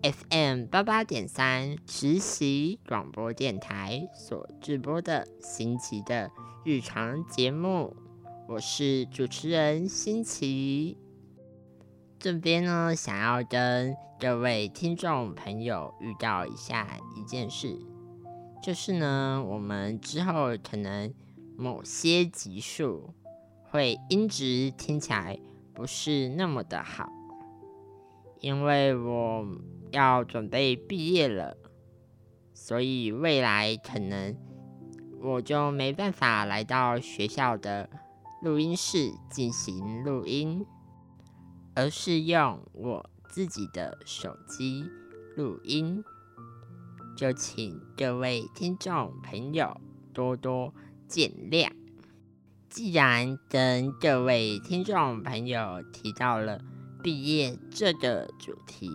FM 八八点三实习广播电台所直播的新奇的日常节目，我是主持人新奇。这边呢，想要跟各位听众朋友预告一下一件事，就是呢，我们之后可能某些集数会音质听起来不是那么的好，因为我。要准备毕业了，所以未来可能我就没办法来到学校的录音室进行录音，而是用我自己的手机录音。就请各位听众朋友多多见谅。既然跟各位听众朋友提到了毕业这个主题。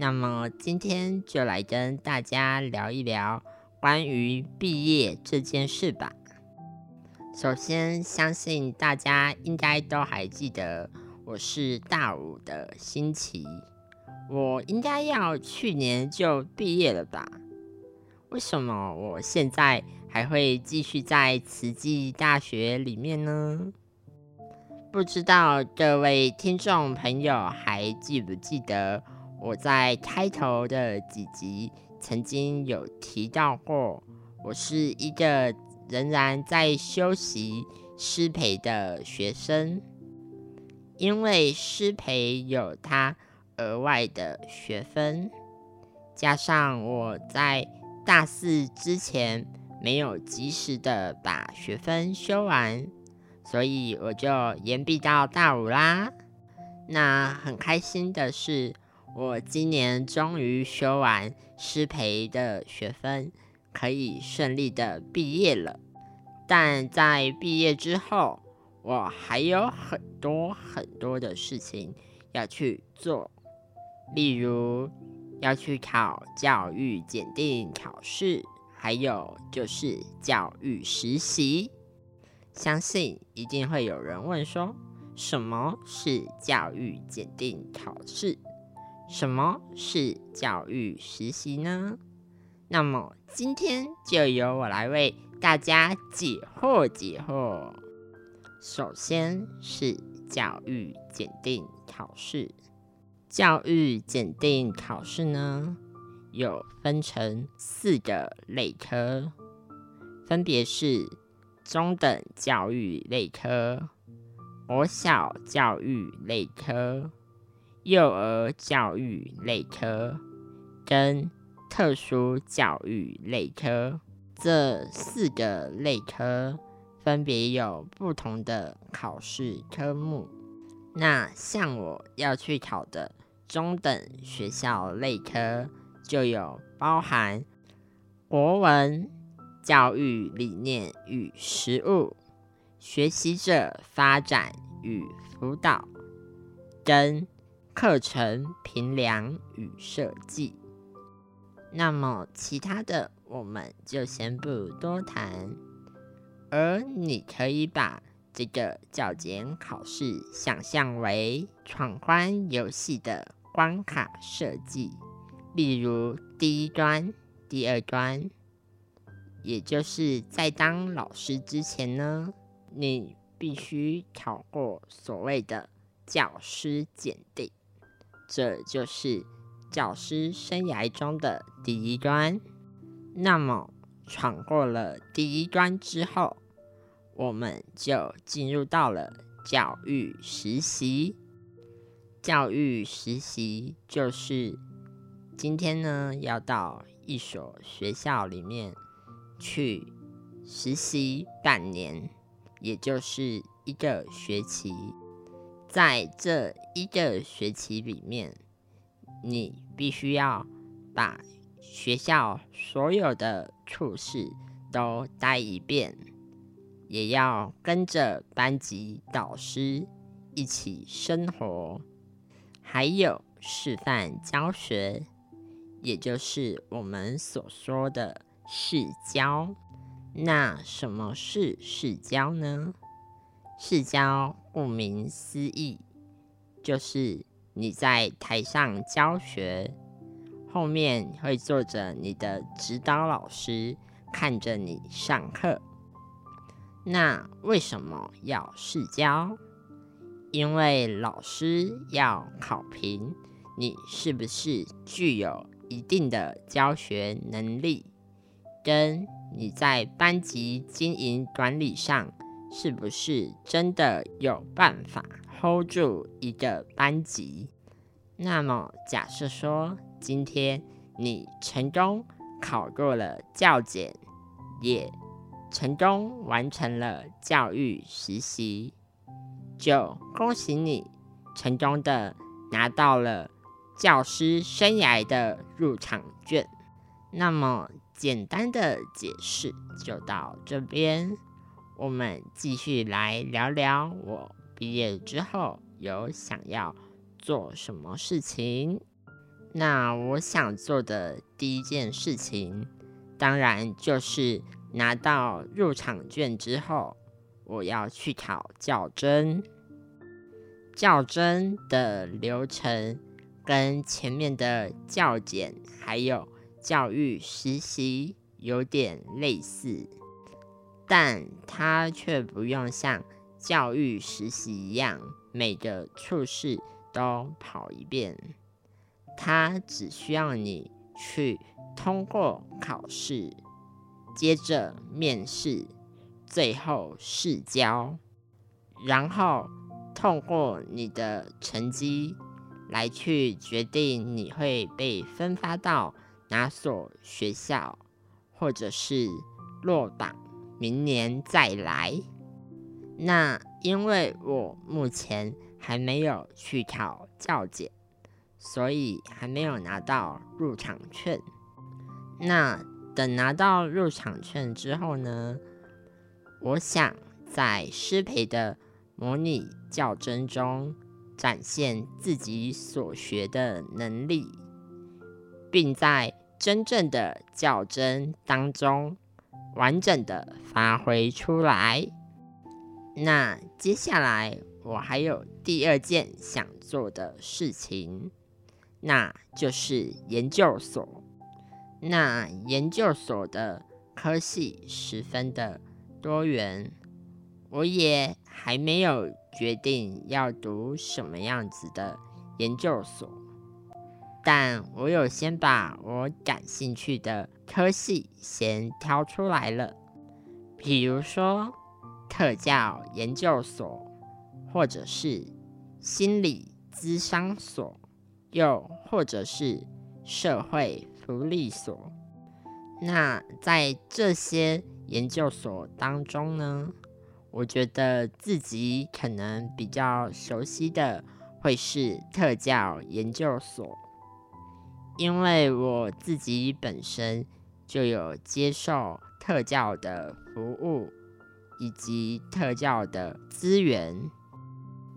那么今天就来跟大家聊一聊关于毕业这件事吧。首先，相信大家应该都还记得我是大五的新奇，我应该要去年就毕业了吧？为什么我现在还会继续在慈济大学里面呢？不知道各位听众朋友还记不记得？我在开头的几集曾经有提到过，我是一个仍然在修习师培的学生，因为师培有他额外的学分，加上我在大四之前没有及时的把学分修完，所以我就延毕到大五啦。那很开心的是。我今年终于修完师培的学分，可以顺利的毕业了。但在毕业之后，我还有很多很多的事情要去做，例如要去考教育检定考试，还有就是教育实习。相信一定会有人问说，什么是教育检定考试？什么是教育实习呢？那么今天就由我来为大家解惑解惑。首先是教育检定考试，教育检定考试呢有分成四个类科，分别是中等教育类科、国小教育类科。幼儿教育类科跟特殊教育类科这四个类科分别有不同的考试科目。那像我要去考的中等学校类科，就有包含国文、教育理念与实务、学习者发展与辅导跟。课程评量与设计，那么其他的我们就先不多谈。而你可以把这个教检考试想象为闯关游戏的关卡设计，例如第一关、第二关，也就是在当老师之前呢，你必须考过所谓的教师检定。这就是教师生涯中的第一关。那么，闯过了第一关之后，我们就进入到了教育实习。教育实习就是今天呢，要到一所学校里面去实习半年，也就是一个学期。在这一个学期里面，你必须要把学校所有的处事都待一遍，也要跟着班级导师一起生活，还有示范教学，也就是我们所说的试教。那什么是试教呢？试教顾名思义，就是你在台上教学。后面会坐着你的指导老师，看着你上课。那为什么要试教？因为老师要考评你是不是具有一定的教学能力，跟你在班级经营管理上是不是真的有办法 hold 住一个班级。那么假设说。今天你成功考过了教检，也成功完成了教育实习，就恭喜你成功的拿到了教师生涯的入场券。那么简单的解释就到这边，我们继续来聊聊我毕业之后有想要做什么事情。那我想做的第一件事情，当然就是拿到入场券之后，我要去考教甄。教甄的流程跟前面的教检还有教育实习有点类似，但他却不用像教育实习一样，每个处室都跑一遍。他只需要你去通过考试，接着面试，最后试教，然后通过你的成绩来去决定你会被分发到哪所学校，或者是落榜，明年再来。那因为我目前还没有去考教检。所以还没有拿到入场券。那等拿到入场券之后呢？我想在师培的模拟教甄中展现自己所学的能力，并在真正的教甄当中完整的发挥出来。那接下来我还有第二件想做的事情。那就是研究所。那研究所的科系十分的多元，我也还没有决定要读什么样子的研究所，但我有先把我感兴趣的科系先挑出来了，比如说特教研究所，或者是心理咨商所。又或者是社会福利所，那在这些研究所当中呢，我觉得自己可能比较熟悉的会是特教研究所，因为我自己本身就有接受特教的服务以及特教的资源，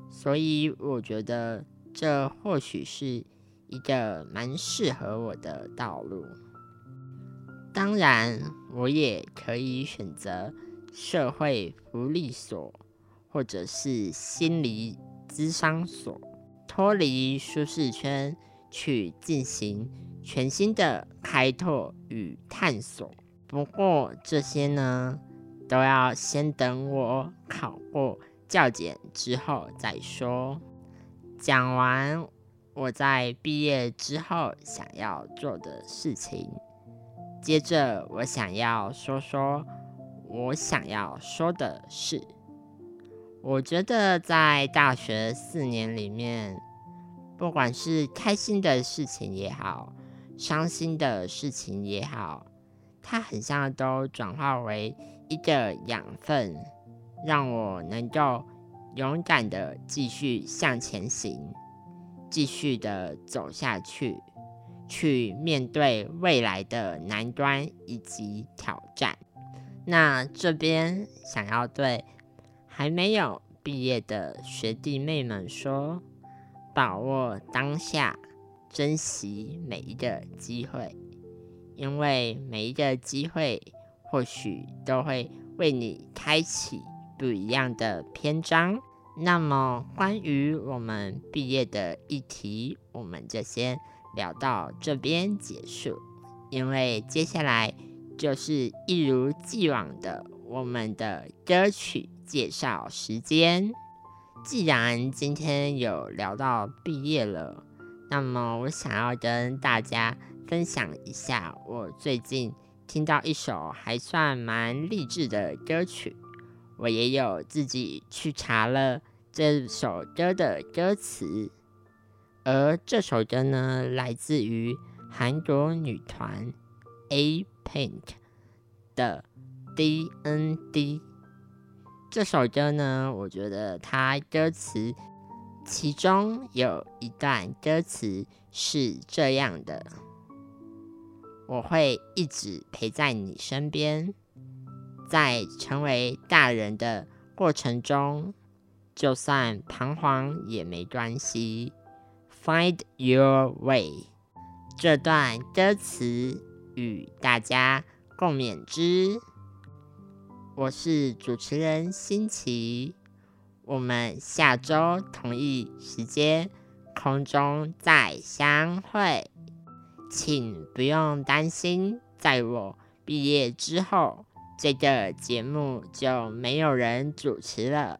所以我觉得。这或许是一个蛮适合我的道路。当然，我也可以选择社会福利所，或者是心理咨商所，脱离舒适圈，去进行全新的开拓与探索。不过，这些呢，都要先等我考过教检之后再说。讲完我在毕业之后想要做的事情，接着我想要说说我想要说的事。我觉得在大学四年里面，不管是开心的事情也好，伤心的事情也好，它很像都转化为一个养分，让我能够。勇敢的继续向前行，继续的走下去，去面对未来的难关以及挑战。那这边想要对还没有毕业的学弟妹们说：把握当下，珍惜每一个机会，因为每一个机会或许都会为你开启不一样的篇章。那么，关于我们毕业的议题，我们就先聊到这边结束。因为接下来就是一如既往的我们的歌曲介绍时间。既然今天有聊到毕业了，那么我想要跟大家分享一下我最近听到一首还算蛮励志的歌曲。我也有自己去查了这首歌的歌词，而这首歌呢，来自于韩国女团 A Pink 的 D N D。这首歌呢，我觉得它歌词其中有一段歌词是这样的：“我会一直陪在你身边。”在成为大人的过程中，就算彷徨也没关系。Find your way，这段歌词与大家共勉之。我是主持人新奇，我们下周同一时间空中再相会。请不用担心，在我毕业之后。这个节目就没有人主持了，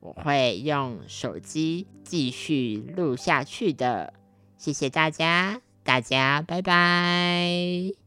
我会用手机继续录下去的。谢谢大家，大家拜拜。